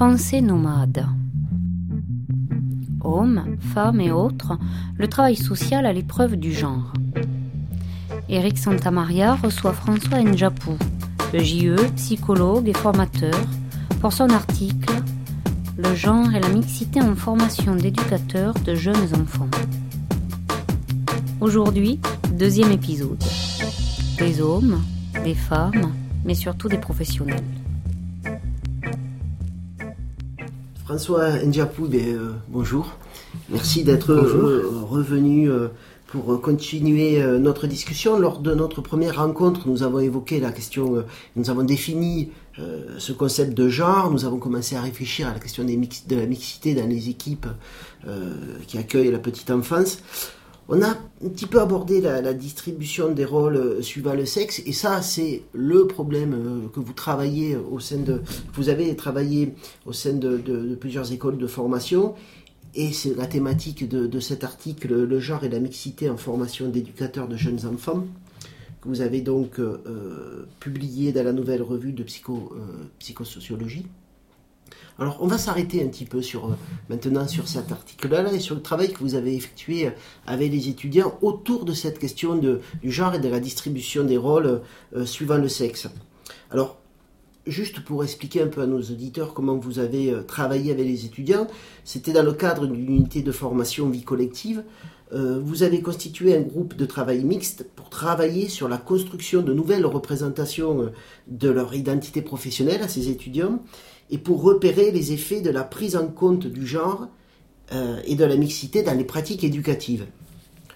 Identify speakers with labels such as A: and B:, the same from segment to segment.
A: Pensée nomade. Hommes, femmes et autres, le travail social à l'épreuve du genre. Éric Santamaria reçoit François Njapou, le JE, psychologue et formateur, pour son article Le genre et la mixité en formation d'éducateurs de jeunes enfants. Aujourd'hui, deuxième épisode. Des hommes, des femmes, mais surtout des professionnels.
B: François Njapou, euh, bonjour. Merci d'être euh, revenu euh, pour continuer notre discussion. Lors de notre première rencontre, nous avons évoqué la question, nous avons défini ce concept de genre, nous avons commencé à réfléchir à la question des de la mixité dans les équipes qui accueillent la petite enfance. On a un petit peu abordé la, distribution des rôles euh, suivant le sexe, et ça, c'est le problème euh, que vous travaillez au sein de. Vous avez travaillé au sein de, plusieurs écoles de formation, et c'est la thématique de, cet article, le genre et la mixité en formation d'éducateurs de jeunes enfants, que vous avez donc euh, publié dans la nouvelle revue de psycho, psychosociologie. Alors, on va s'arrêter un petit peu euh, maintenant sur cet article-là et sur le travail que vous avez effectué euh, avec les étudiants autour de cette question du genre et de la distribution des rôles euh, suivant le sexe. Alors, juste pour expliquer un peu à nos auditeurs comment vous avez travaillé avec les étudiants, c'était dans le cadre d'une unité de formation vie collective. vous avez constitué un groupe de travail mixte pour travailler sur la construction de nouvelles représentations de leur identité professionnelle à ces étudiants et pour repérer les effets de la prise en compte du genre euh, et de la mixité dans les pratiques éducatives.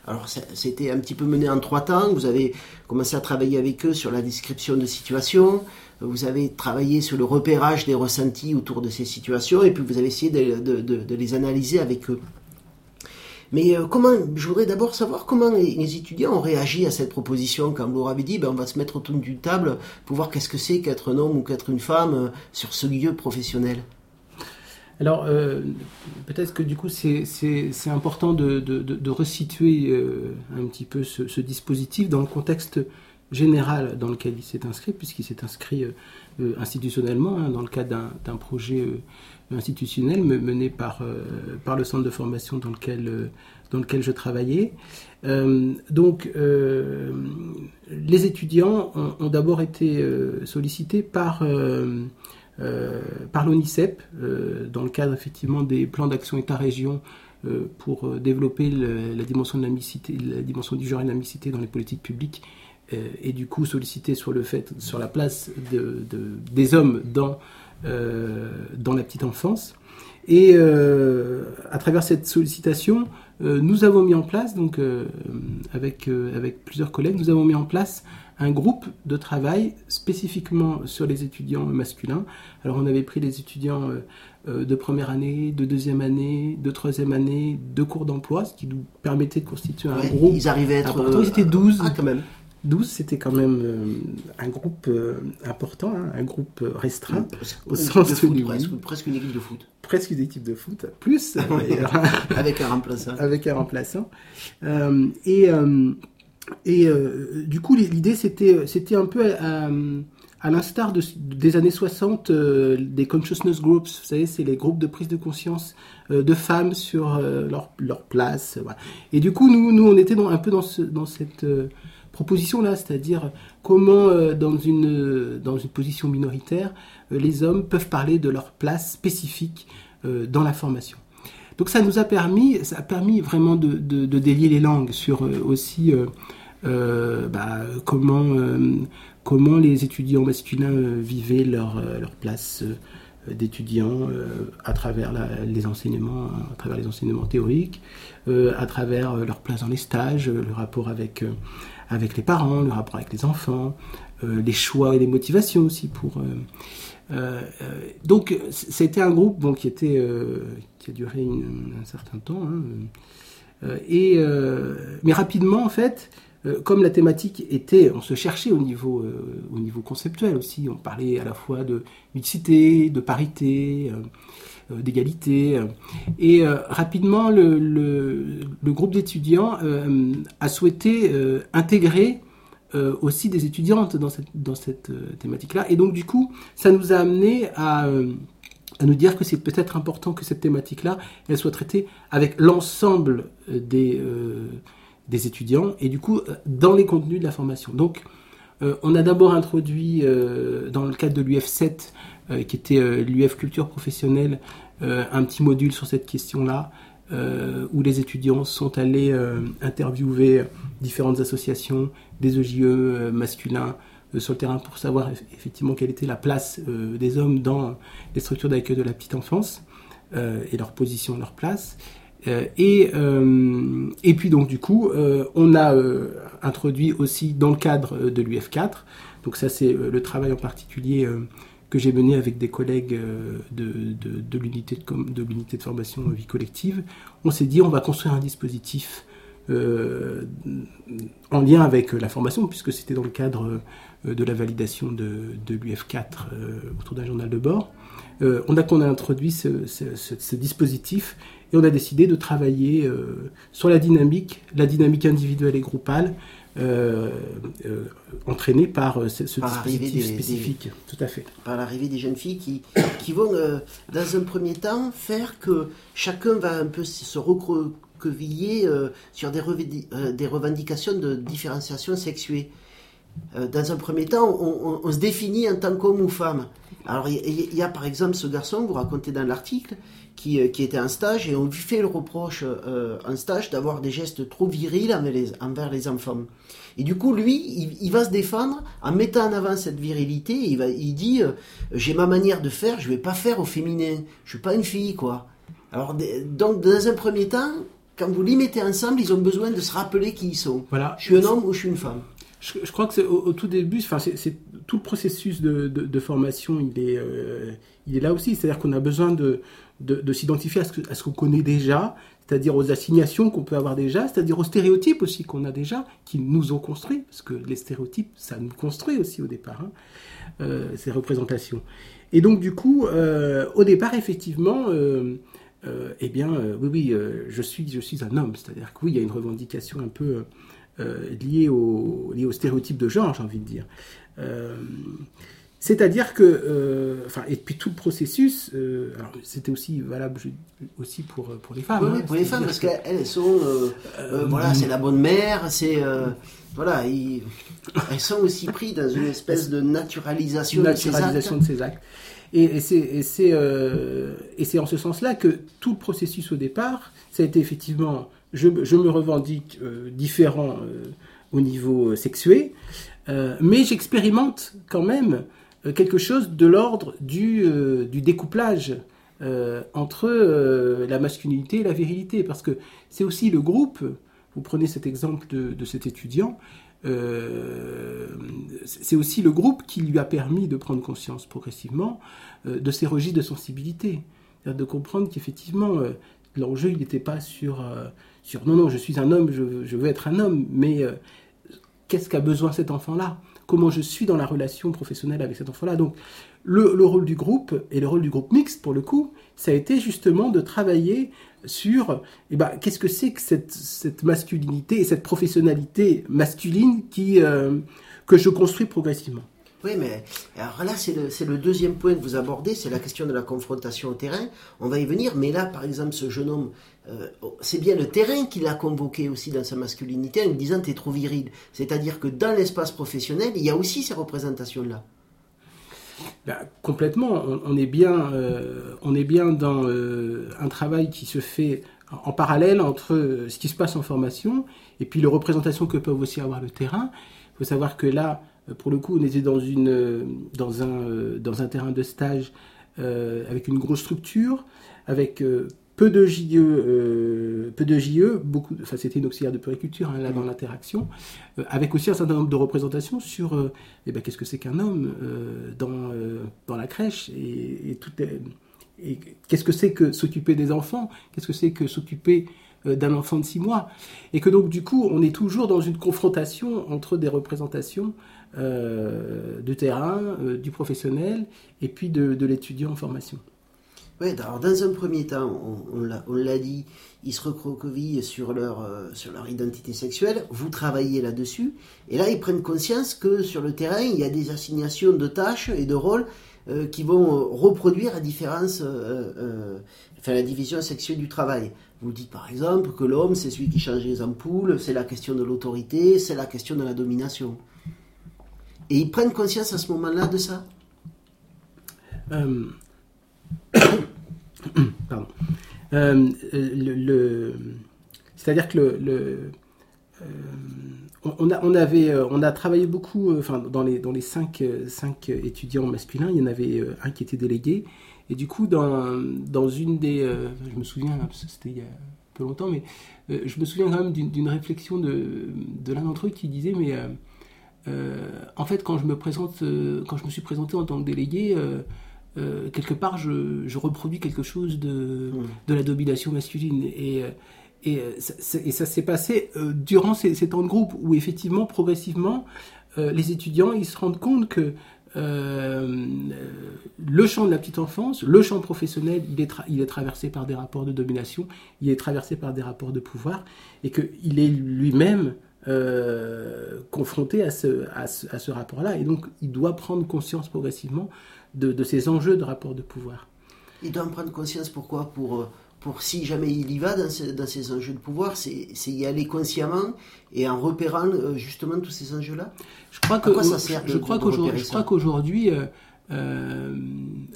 B: Alors c'était un petit peu mené en trois temps. Vous avez commencé à travailler avec eux sur la description de situations, vous avez travaillé sur le repérage des ressentis autour de ces situations, et puis vous avez essayé de les analyser avec eux. Mais euh, comment, je voudrais d'abord savoir comment les, étudiants ont réagi à cette proposition quand vous leur avez dit ben, on va se mettre autour d'une table pour voir qu'est-ce que c'est qu'être un homme ou qu'être une femme euh, sur ce lieu professionnel.
C: Alors, euh, peut-être que du coup, c'est important de, de, de, resituer un petit peu ce, dispositif dans le contexte général dans lequel il s'est inscrit, puisqu'il s'est inscrit institutionnellement hein, dans le cadre d'un projet institutionnel mené par, euh, par le centre de formation dans lequel, euh, dans lequel je travaillais. Euh, donc, les étudiants ont, d'abord été sollicités par, par l'ONICEP, dans le cadre effectivement des plans d'action État-région pour développer la, dimension de la, la dimension du genre et de la mixité dans les politiques publiques et du coup sollicités sur le fait, sur la place de, des hommes dans dans la petite enfance. Et euh, à travers cette sollicitation, euh, nous avons mis en place, donc avec, avec plusieurs collègues, nous avons mis en place un groupe de travail spécifiquement sur les étudiants masculins. Alors on avait pris les étudiants de première année, de deuxième année, de troisième année, de cours d'emploi, ce qui nous permettait de constituer un groupe.
B: Ils arrivaient à être.
C: Ils étaient 12.
B: Ah, quand même.
C: 12, c'était quand même euh, un groupe euh, important, hein, un groupe euh, restreint,
B: au sens de foot, presque, une équipe de foot.
C: Presque une équipe de foot, plus.
B: avec un remplaçant.
C: Avec un remplaçant. et et du coup, l'idée, c'était, c'était un peu à, l'instar de, des années 60, des consciousness groups, vous savez, c'est les groupes de prise de conscience de femmes sur leur, leur place. Et du coup, nous, nous on était dans, un peu dans, ce, dans cette proposition-là, c'est-à-dire comment euh, dans, une, dans une position minoritaire, euh, les hommes peuvent parler de leur place spécifique euh, dans la formation. Donc ça nous a permis, ça a permis vraiment de, délier les langues sur aussi bah, comment, les étudiants masculins vivaient leur, place d'étudiants à travers les enseignements, à travers les enseignements théoriques, à travers leur place dans les stages, le rapport avec avec les parents, le rapport avec les enfants, euh, les choix et les motivations aussi pour. Euh, euh, donc c'était un groupe qui était qui a duré un certain temps. Hein, et mais rapidement en fait, comme la thématique était, on se cherchait au niveau, au niveau conceptuel aussi. On parlait à la fois de mixité, de parité, d'égalité. Et rapidement, le, groupe d'étudiants a souhaité intégrer aussi des étudiantes dans cette, dans cette thématique-là. Et donc, du coup, ça nous a amené à, à nous dire que c'est peut-être important que cette thématique-là, elle soit traitée avec l'ensemble des, des étudiants et du coup dans les contenus de la formation. Donc, on a d'abord introduit dans le cadre de l'UF 7, qui était l'UF culture professionnelle, un petit module sur cette question-là. Euh, où les étudiants sont allés euh, interviewer différentes associations, des EJE euh, masculins sur le terrain pour savoir effectivement quelle était la place des hommes dans les structures d'accueil de la petite enfance et leur position, leur place. et, et puis donc du coup, on a introduit aussi dans le cadre de l'UF4, donc ça c'est le travail en particulier que j'ai mené avec des collègues euh, de, de, l'unité de, de, de formation vie collective, on s'est dit on va construire un dispositif euh, en lien avec la formation, puisque c'était dans le cadre euh, de la validation de, l'UF4 autour d'un journal de bord. on a qu'on a introduit ce, ce, dispositif et on a décidé de travailler sur la dynamique, la dynamique individuelle et groupale, euh, euh, entraîné par euh, ce, dispositif spécifique. Tout à fait.
B: Par l'arrivée des jeunes filles qui, qui vont, dans un premier temps, faire que chacun va un peu se recroqueviller sur des, des revendications de différenciation sexuée. dans un premier temps, on, se définit en tant qu'homme ou femme. Alors, il y, a par exemple ce garçon, vous racontez dans l'article, qui, qui, était en stage et on lui fait le reproche en stage d'avoir des gestes trop virils envers les, envers les enfants. Et du coup, lui, il, va se défendre en mettant en avant cette virilité. Il, va, il dit euh, J'ai ma manière de faire, je vais pas faire au féminin. Je suis pas une fille, quoi. Alors, donc, dans un premier temps, quand vous les mettez ensemble, ils ont besoin de se rappeler qui ils sont. Voilà. Je suis un homme ou je suis une femme.
C: Je, crois que au, au, tout début, enfin, c'est tout le processus de, de, formation, il est, euh, il est là aussi. C'est-à-dire qu'on a besoin de, de s'identifier à ce qu'on connaît déjà, c'est-à-dire aux assignations qu'on peut avoir déjà, c'est-à-dire aux stéréotypes aussi qu'on a déjà, qui nous ont construits, parce que les stéréotypes, ça nous construit aussi au départ, hein, euh, ces représentations. Et donc du coup, euh, au départ, effectivement, euh, eh bien, oui, oui, je, suis, je suis un homme, c'est-à-dire que oui, il y a une revendication un peu liée, au, liée au stéréotype de genre, j'ai envie de dire. C'est-à-dire que, euh, enfin, et puis tout le processus, euh, c'était aussi valable aussi pour, pour les femmes.
B: Oui,
C: hein,
B: pour les femmes, parce qu'elles sont, euh, voilà, c'est la bonne mère, c'est, voilà, elles sont aussi prises dans une espèce de naturalisation,
C: naturalisation de ces actes. Et, et c'est en ce sens-là que tout le processus au départ, ça a été effectivement, je, je me revendique différent au niveau sexué, mais j'expérimente quand même euh, quelque chose de l'ordre du, euh, découplage euh, entre la masculinité et la virilité. Parce que c'est aussi le groupe, vous prenez cet exemple de, de cet étudiant, c'est aussi le groupe qui lui a permis de prendre conscience progressivement de ses registres de sensibilité. De comprendre qu'effectivement, l'enjeu, il n'était pas sur, sur non, non, je suis un homme, je, je veux être un homme, mais qu'est-ce qu'a besoin cet enfant-là? Comment je suis dans la relation professionnelle avec cet enfant-là. Donc, le, rôle du groupe, et le rôle du groupe mixte, pour le coup, ça a été justement de travailler sur eh ben, qu'est-ce que c'est que cette, masculinité et cette professionnalité masculine qui, euh, que je construis progressivement.
B: Oui, mais alors là, c'est le, le, deuxième point que vous abordez, c'est la question de la confrontation au terrain. On va y venir, mais là, par exemple, ce jeune homme, euh, c'est bien le terrain qui l'a convoqué aussi dans sa masculinité en lui disant t'es trop viril. C'est-à-dire que dans l'espace professionnel, il y a aussi ces représentations-là.
C: Ben, complètement. On, est bien, euh, on est bien dans euh, un travail qui se fait en parallèle entre ce qui se passe en formation et puis les représentations que peuvent aussi avoir le terrain. Il faut savoir que là, pour le coup, on était dans, une, dans, un, dans un terrain de stage avec une grosse structure, avec peu de JE, euh, peu de JE, beaucoup, enfin c'était une auxiliaire de puriculture hein, là dans l'interaction, euh, avec aussi un certain nombre de représentations sur euh, eh ben, qu'est-ce que c'est qu'un homme dans, dans la crèche et, et, tout, et qu'est-ce que c'est que s'occuper des enfants, qu'est-ce que c'est que s'occuper d'un enfant de six mois, et que donc du coup on est toujours dans une confrontation entre des représentations de terrain, du professionnel et puis de, de l'étudiant en formation.
B: Oui, alors dans un premier temps, on, l'a dit, ils se recroquevillent sur leur, euh, sur leur identité sexuelle, vous travaillez là-dessus, et là ils prennent conscience que sur le terrain, il y a des assignations de tâches et de rôles qui vont reproduire la différence, enfin la division sexuelle du travail. Vous dites par exemple que l'homme, c'est celui qui change les ampoules, c'est la question de l'autorité, c'est la question de la domination. Et ils prennent conscience à ce moment-là de ça
C: euh, Pardon. Euh, C'est-à-dire que le, euh, on, a, on, avait, on a travaillé beaucoup, enfin, dans les, dans les cinq, cinq étudiants masculins, il y en avait un qui était délégué. Et du coup, dans, dans une des. je me souviens, c'était il y a peu longtemps, mais je me souviens quand même d'une réflexion de, de l'un d'entre eux qui disait Mais en fait, quand je me présente, quand je me suis présenté en tant que délégué, euh, quelque part, je, reproduis quelque chose de, hmm. de la domination masculine. Et, euh, et, euh, ça, et ça s'est passé durant ces, temps de groupe où, effectivement, progressivement, les étudiants ils se rendent compte que le champ de la petite enfance, le champ professionnel, il est, il est traversé par des rapports de domination, il est traversé par des rapports de pouvoir, et qu'il est lui-même confronté à ce, à ce, à ce rapport-là. Et donc, il doit prendre conscience progressivement de, ces enjeux de rapport de pouvoir.
B: Il doit en prendre conscience pourquoi? Pour, euh, pour si jamais il y va dans, ces enjeux de pouvoir, c'est y aller consciemment et en repérant euh, justement tous ces enjeux-là?
C: Je crois que ça sert je, crois qu'aujourd'hui, euh,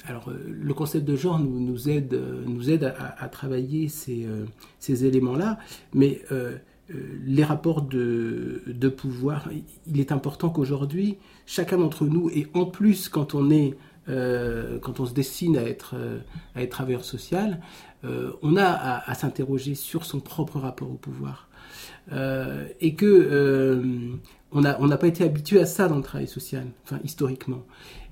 C: alors le concept de genre nous, nous aide, nous aide à, travailler ces, ces éléments-là, mais les rapports de, de, pouvoir, il est important qu'aujourd'hui, chacun d'entre nous, et en plus quand on est euh, quand on se destine à être, euh, à être travailleur social, euh, on a à, s'interroger sur son propre rapport au pouvoir. et que on n'a pas été habitué à ça dans le travail social, enfin historiquement.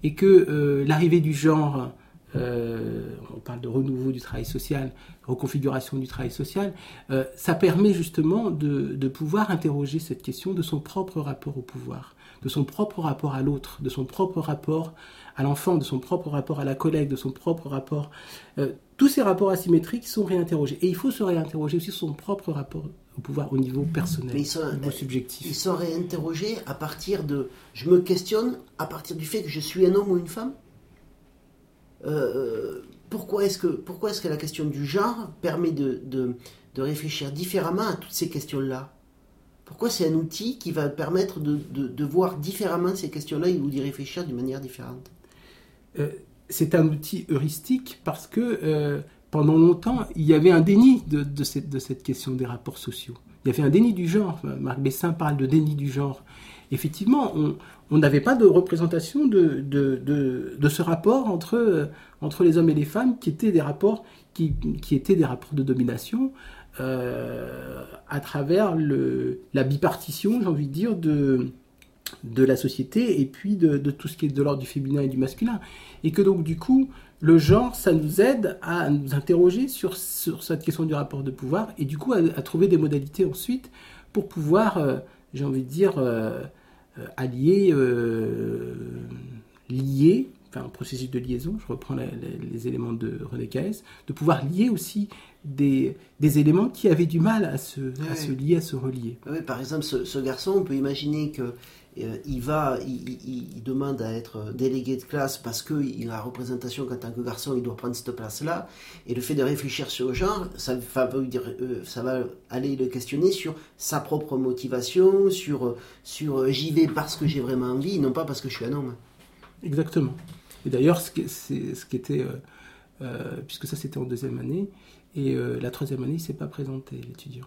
C: Et que l'arrivée du genre, on parle de renouveau du travail social, reconfiguration du travail social, ça permet justement de, pouvoir interroger cette question de son propre rapport au pouvoir, de son propre rapport à l'autre, de son propre rapport à l'enfant, de son propre rapport à la collègue, de son propre rapport. Euh, tous ces rapports asymétriques sont réinterrogés. Et il faut se réinterroger aussi sur son propre rapport au pouvoir au niveau personnel, au niveau subjectif.
B: Ils sont réinterrogés à partir de. Je me questionne à partir du fait que je suis un homme ou une femme euh, pourquoi est-ce que, pourquoi est que la question du genre permet de, de, de réfléchir différemment à toutes ces questions-là? Pourquoi c'est un outil qui va permettre de, de voir différemment ces questions-là ou d'y réfléchir d'une manière différente?
C: Euh, c'est un outil heuristique parce que euh, pendant longtemps, il y avait un déni de, cette, question des rapports sociaux. Il y avait un déni du genre. Marc Bessin parle de déni du genre. Effectivement, on n'avait pas de représentation de, ce rapport entre, entre les hommes et les femmes qui étaient des rapports, qui, étaient des rapports de domination euh, à travers la bipartition, j'ai envie de dire, de, de la société et puis de, tout ce qui est de l'ordre du féminin et du masculin. Et que donc du coup, le genre, ça nous aide à nous interroger sur, sur cette question du rapport de pouvoir et du coup à, trouver des modalités ensuite pour pouvoir, euh, j'ai envie de dire, euh, allier, lier, enfin un processus de liaison, je reprends les éléments de René Caes, de pouvoir lier aussi des, des, éléments qui avaient du mal à se, à se lier, à se relier.
B: Oui, par exemple, ce, ce, garçon, on peut imaginer que euh, il va, il, demande à être délégué de classe parce qu'il a la représentation qu'en tant que garçon, il doit prendre cette place-là. Et le fait de réfléchir sur le genre, ça va, euh, ça va aller le questionner sur sa propre motivation, sur, sur euh, j'y vais parce que j'ai vraiment envie, non pas parce que je suis un homme.
C: Exactement. Et d'ailleurs, ce, ce qui était, puisque ça c'était en deuxième année, et la troisième année, il ne s'est pas présenté, l'étudiant,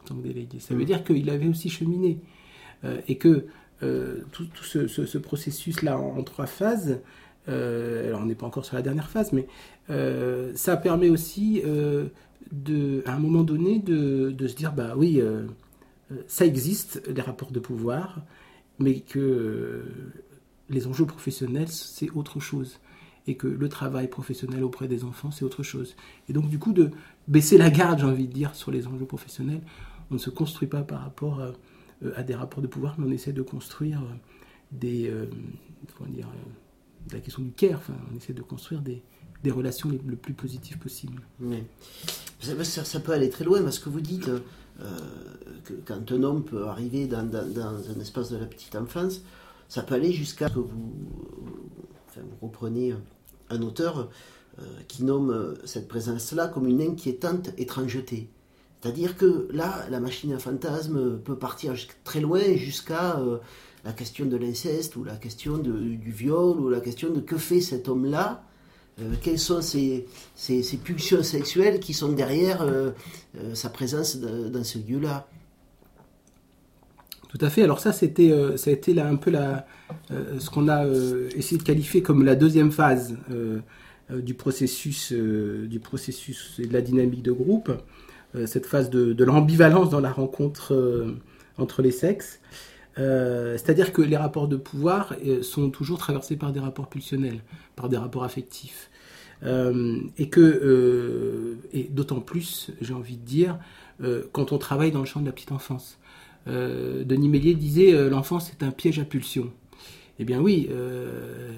C: en tant que délégué. Ça veut mmh. dire qu'il avait aussi cheminé. et que euh, tout, ce, processus-là en, trois phases, euh, alors on n'est pas encore sur la dernière phase, mais euh, ça permet aussi, de, à un moment donné, de, se dire, bah oui, ça existe, les rapports de pouvoir, mais que les enjeux professionnels, c'est autre chose. Et que le travail professionnel auprès des enfants, c'est autre chose. Et donc, du coup, de baisser la garde, j'ai envie de dire, sur les enjeux professionnels, on ne se construit pas par rapport à euh, à des rapports de pouvoir, mais on essaie de construire euh, des, euh, dire, la question du care, on essaie de construire des, relations le plus positives possible.
B: Ça, peut aller très loin, parce que vous dites que quand un homme peut arriver dans, un espace de la petite enfance, ça peut aller jusqu'à ce que vous, vous reprenez un auteur qui nomme cette présence-là comme une inquiétante étrangeté. C'est-à-dire que là, la machine à fantasmes peut partir très loin jusqu'à la question de l'inceste ou la question du viol ou la question de que fait cet homme-là euh, quelles sont ces, pulsions sexuelles qui sont derrière euh, euh, sa présence dans ce lieu-là.
C: Tout à fait. Alors ça, c'était, ça a été un peu la, ce qu'on a essayé de qualifier comme la deuxième phase du processus, et de la dynamique de groupe. cette phase de, de l'ambivalence dans la rencontre entre les sexes. C'est-à-dire que les rapports de pouvoir sont toujours traversés par des rapports pulsionnels, par des rapports affectifs. Euh, et euh, d'autant plus, j'ai envie de dire, euh, quand on travaille dans le champ de la petite enfance. Denis Mélier disait l'enfance est un piège à pulsion. Eh bien oui,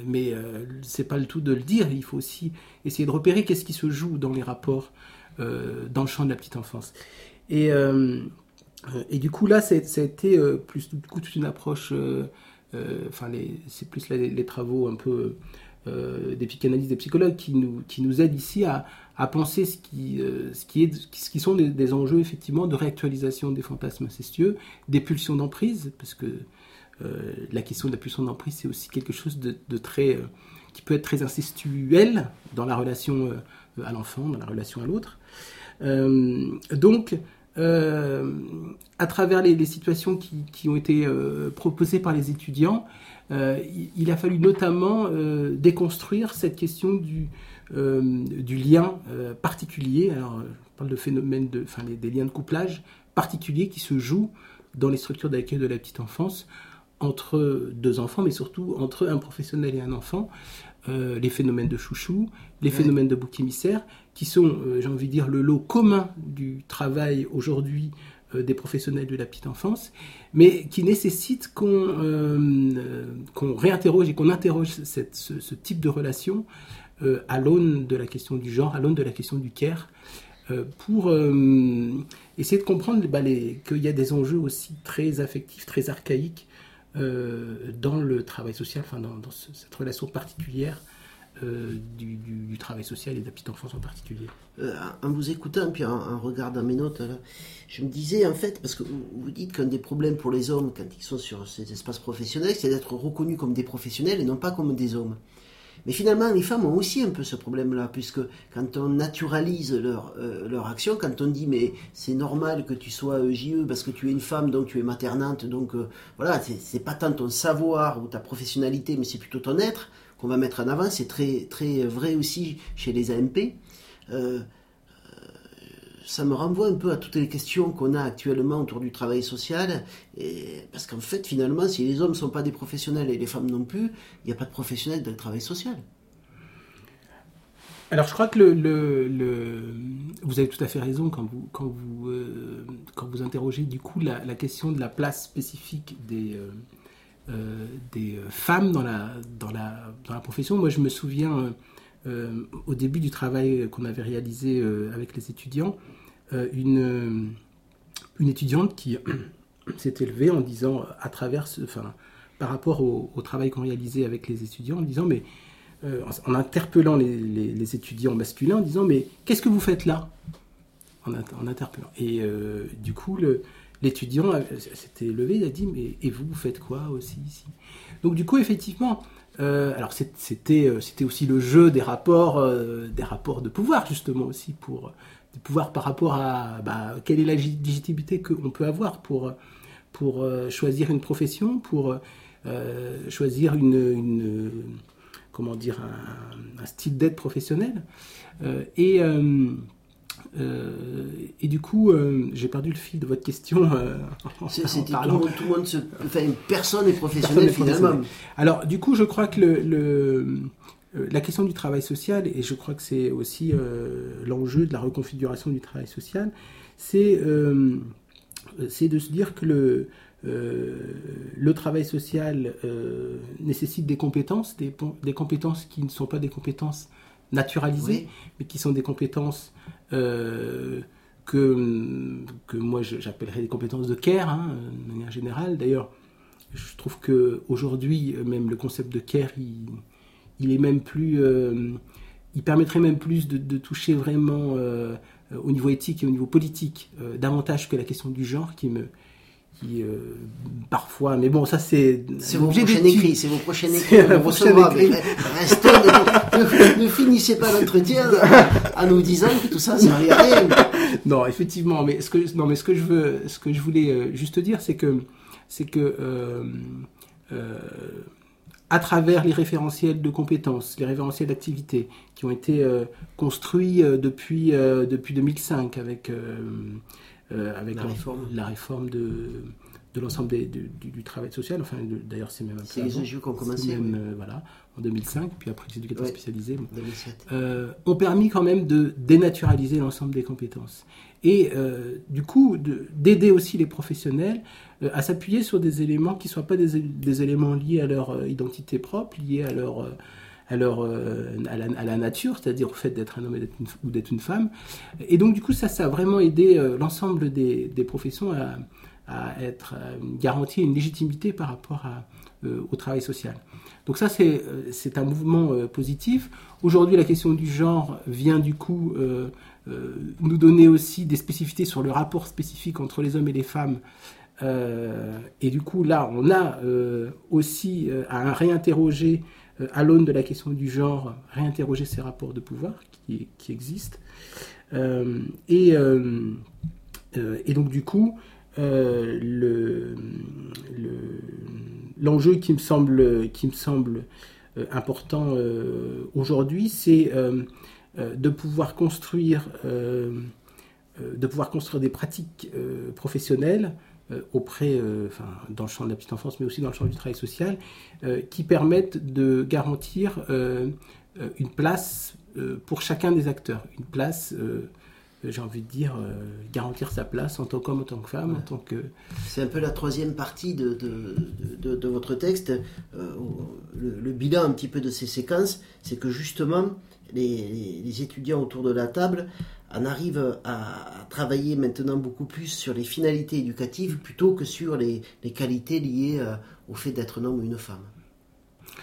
C: mais c'est pas le tout de le dire. Il faut aussi essayer de repérer qu'est-ce qui se joue dans les rapports dans le champ de la petite enfance. Et, et du coup là, ça a été plus du coup toute une approche. Enfin, c'est plus les, travaux un peu euh, des psychanalystes, des psychologues qui nous, qui nous aident ici à, à penser ce qui, euh, ce qui, est, ce qui sont des, enjeux effectivement de réactualisation des fantasmes incestueux, des pulsions d'emprise, parce que euh, la question de la pulsion d'emprise, c'est aussi quelque chose de, très, qui peut être très incestuel dans la relation à l'enfant, dans la relation à l'autre. donc, à travers les, situations qui, ont été proposées par les étudiants, euh, il a fallu notamment euh, déconstruire cette question du, euh, du lien particulier. Alors, je parle de phénomène de, enfin, des liens de couplage particuliers qui se jouent dans les structures d'accueil de la petite enfance entre deux enfants, mais surtout entre un professionnel et un enfant. les phénomènes de chouchou, les phénomènes de bouc émissaire, qui sont, j'ai envie de dire, le lot commun du travail aujourd'hui euh, des professionnels de la petite enfance, mais qui nécessite qu'on euh, réinterroge et qu'on interroge ce, type de relation euh, à l'aune de la question du genre, à l'aune de la question du care, pour essayer de comprendre bah, qu'il y a des enjeux aussi très affectifs, très archaïques dans le travail social, enfin dans, cette relation particulière euh, du, travail social et de la petite enfance en particulier.
B: Euh, en vous écoutant, puis en, regardant mes notes, je me disais en fait, parce que vous, dites qu'un des problèmes pour les hommes quand ils sont sur ces espaces professionnels, c'est d'être reconnus comme des professionnels et non pas comme des hommes. Mais finalement, les femmes ont aussi un peu ce problème-là, puisque quand on naturalise leur, euh, action, quand on dit mais c'est normal que tu sois JE parce que tu es une femme, donc tu es maternante, donc voilà, c'est pas tant ton savoir ou ta professionnalité, mais c'est plutôt ton être, qu'on va mettre en avant, c'est très, très vrai aussi chez les AMP. Euh, euh, ça me renvoie un peu à toutes les questions qu'on a actuellement autour du travail social, parce qu'en fait, finalement, si les hommes ne sont pas des professionnels et les femmes non plus, il n'y a pas de professionnels dans le travail social.
C: Alors, je crois que vous avez tout à fait raison quand vous, quand vous, euh, quand vous interrogez du coup la, question de la place spécifique des, euh, des femmes dans la, dans, la, dans la profession. Moi, je me souviens, euh, au début du travail qu'on avait réalisé euh, avec les étudiants, une, une étudiante qui s'est élevée en disant, à travers, enfin, par rapport au, travail qu'on réalisait avec les étudiants, en disant, mais en interpellant les, étudiants masculins, en disant, mais qu'est-ce que vous faites là? En, interpellant. Et du coup, l'étudiant s'était levé, il a dit mais et vous, vous faites quoi aussi ici? Donc du coup effectivement, euh, alors c'était euh, aussi le jeu des rapports euh, des rapports de pouvoir justement aussi pour de pouvoir par rapport à bah, quelle est la légitimité qu'on peut avoir pour pour choisir une profession, pour choisir une, comment dire un, un style d'aide professionnel et euh, et du coup, euh, j'ai perdu le fil de votre question. Euh,
B: C'était tout, tout, le monde, se... enfin, personne est professionnelle finalement.
C: Alors, du coup, je crois que le, la question du travail social, et je crois que c'est aussi l'enjeu de la reconfiguration du travail social, c'est c'est de se dire que le, le travail social nécessite des compétences, des, des, compétences qui ne sont pas des compétences naturalisées, mais qui sont des compétences euh, que, que moi j'appellerais des compétences de care, hein, de manière générale. D'ailleurs, je trouve qu'aujourd'hui, même le concept de care, il, il est même plus, il permettrait même plus de, toucher vraiment au niveau éthique et au niveau politique davantage que la question du genre qui me qui euh, parfois, mais bon, ça c'est.
B: C'est vos prochains écrits, c'est vos prochains écrits. Restez, ne, ne, finissez pas l'entretien en nous disant que tout ça, à rien.
C: Non, effectivement, mais ce que, non, mais ce que je veux, ce que je voulais euh, juste dire, c'est que, c'est que, euh, à travers les référentiels de compétences, les référentiels d'activité qui ont été construits depuis, depuis 2005 avec euh, avec la réforme, la réforme de, de l'ensemble du, du, travail social. Enfin, d'ailleurs, c'est même un
B: C'est les enjeux qui ont commencé. Même,
C: euh, voilà, en 2005, puis après les éducateurs spécialisés. Euh, ont permis quand même de dénaturaliser l'ensemble des compétences. Et du coup, d'aider aussi les professionnels à s'appuyer sur des éléments qui ne soient pas des, des, éléments liés à leur identité propre, liés à leur à, euh, à, la, nature, c'est-à-dire au fait d'être un homme ou d'être une femme. Et donc, du coup, ça, ça a vraiment aidé euh, l'ensemble des, professions à, à être garantir une légitimité par rapport euh, au travail social. Donc ça, c'est un mouvement positif. Aujourd'hui, la question du genre vient du coup nous donner aussi des spécificités sur le rapport spécifique entre les hommes et les femmes. et du coup, là, on a aussi à réinterroger euh, à l'aune de la question du genre, réinterroger ces rapports de pouvoir qui, qui existent. Euh, et, euh, et, donc du coup, le, l'enjeu qui me semble, qui me semble important aujourd'hui, c'est de pouvoir construire de pouvoir construire des pratiques professionnelles euh, auprès, euh, dans le champ de la petite enfance, mais aussi dans le champ du travail social, euh, qui permettent de garantir une place pour chacun des acteurs, une place j'ai envie de dire, garantir sa place en tant qu'homme, en tant que femme, en tant que...
B: C'est un peu la troisième partie de, de, de, votre texte. le, bilan un petit peu de ces séquences, c'est que justement, les, les, étudiants autour de la table on arrive à travailler maintenant beaucoup plus sur les finalités éducatives plutôt que sur les, qualités liées euh, au fait d'être un homme ou une femme.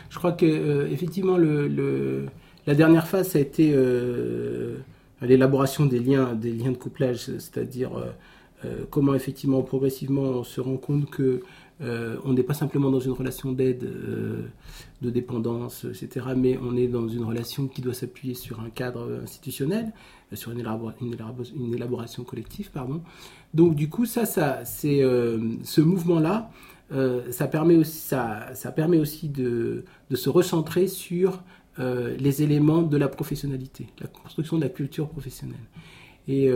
C: Je crois que euh, effectivement le, la dernière phase ça a été euh, l'élaboration des liens, des liens de couplage, c'est-à-dire comment effectivement progressivement on se rend compte que on n'est pas simplement dans une relation d'aide, de dépendance, etc., mais on est dans une relation qui doit s'appuyer sur un cadre institutionnel, sur une, élaboration collective. Pardon. Donc du coup, ça, ça c'est euh, ce mouvement-là, euh, ça, permet aussi, ça, ça permet aussi de, de se recentrer sur euh, les éléments de la professionnalité, la construction de la culture professionnelle. Et,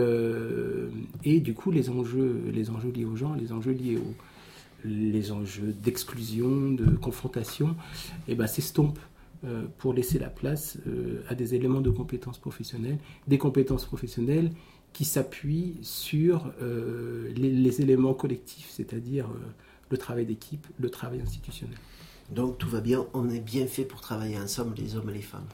C: et du coup, les enjeux, liés aux gens, les enjeux liés aux enjeux d'exclusion, de confrontation, eh ben, s'estompent euh, pour laisser la place euh, à des éléments de compétences professionnelles, des compétences professionnelles qui s'appuient sur euh, les, éléments collectifs, c'est-à-dire le travail d'équipe, le travail institutionnel.
B: Donc tout va bien, on est bien fait pour travailler ensemble, les hommes et les femmes.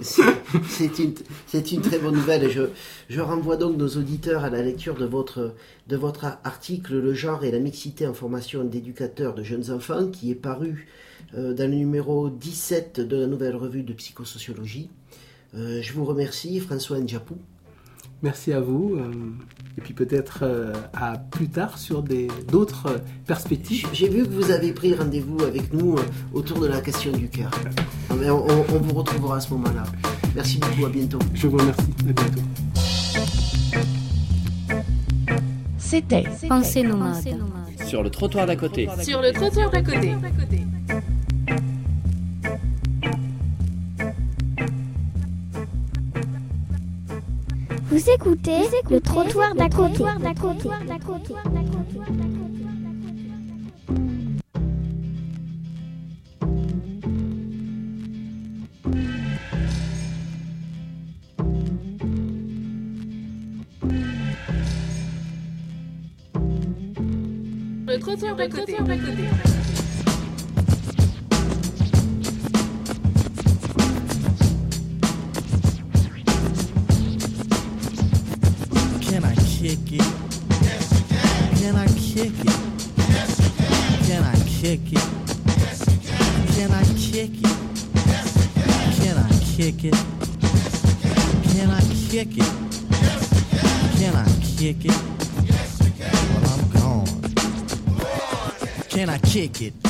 B: C'est une, une, très bonne nouvelle. Je, je, renvoie donc nos auditeurs à la lecture de votre, de votre article Le genre et la mixité en formation d'éducateurs de jeunes enfants qui est paru euh, dans le numéro 17 de la nouvelle revue de psychosociologie. Euh, je vous remercie, François Ndjapou.
C: Merci à vous. Euh, et puis peut-être à plus tard sur d'autres perspectives.
B: J'ai vu que vous avez pris rendez-vous avec nous autour de la question du cœur. On, on, vous retrouvera à ce moment-là. Merci beaucoup, à bientôt.
C: Je vous remercie, à bientôt.
A: C'était Pensez nomade.
D: Sur le trottoir d'à côté.
E: Sur le trottoir d'à côté.
F: Vous écoutez, le trottoir d'à côté.
E: Le trottoir d'à côté.
G: kick it? Can. I kick it? Can. I kick it? Can. I kick it? Can. I kick it? Yes. Well, I'm gone. Can I kick it?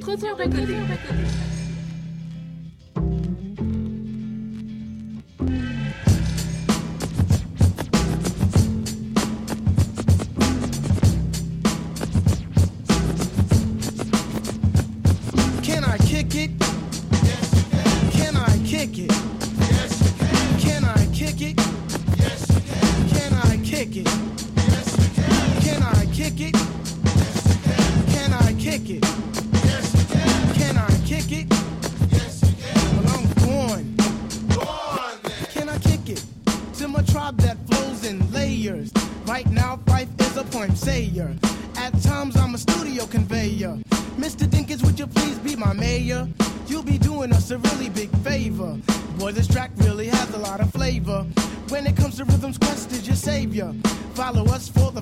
E: Trottoir d'à côté.
H: Can I kick it? Can I kick it?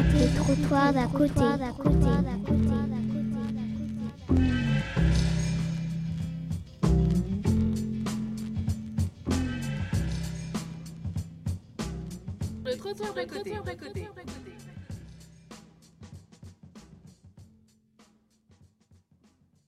E: Le trottoir d'à côté.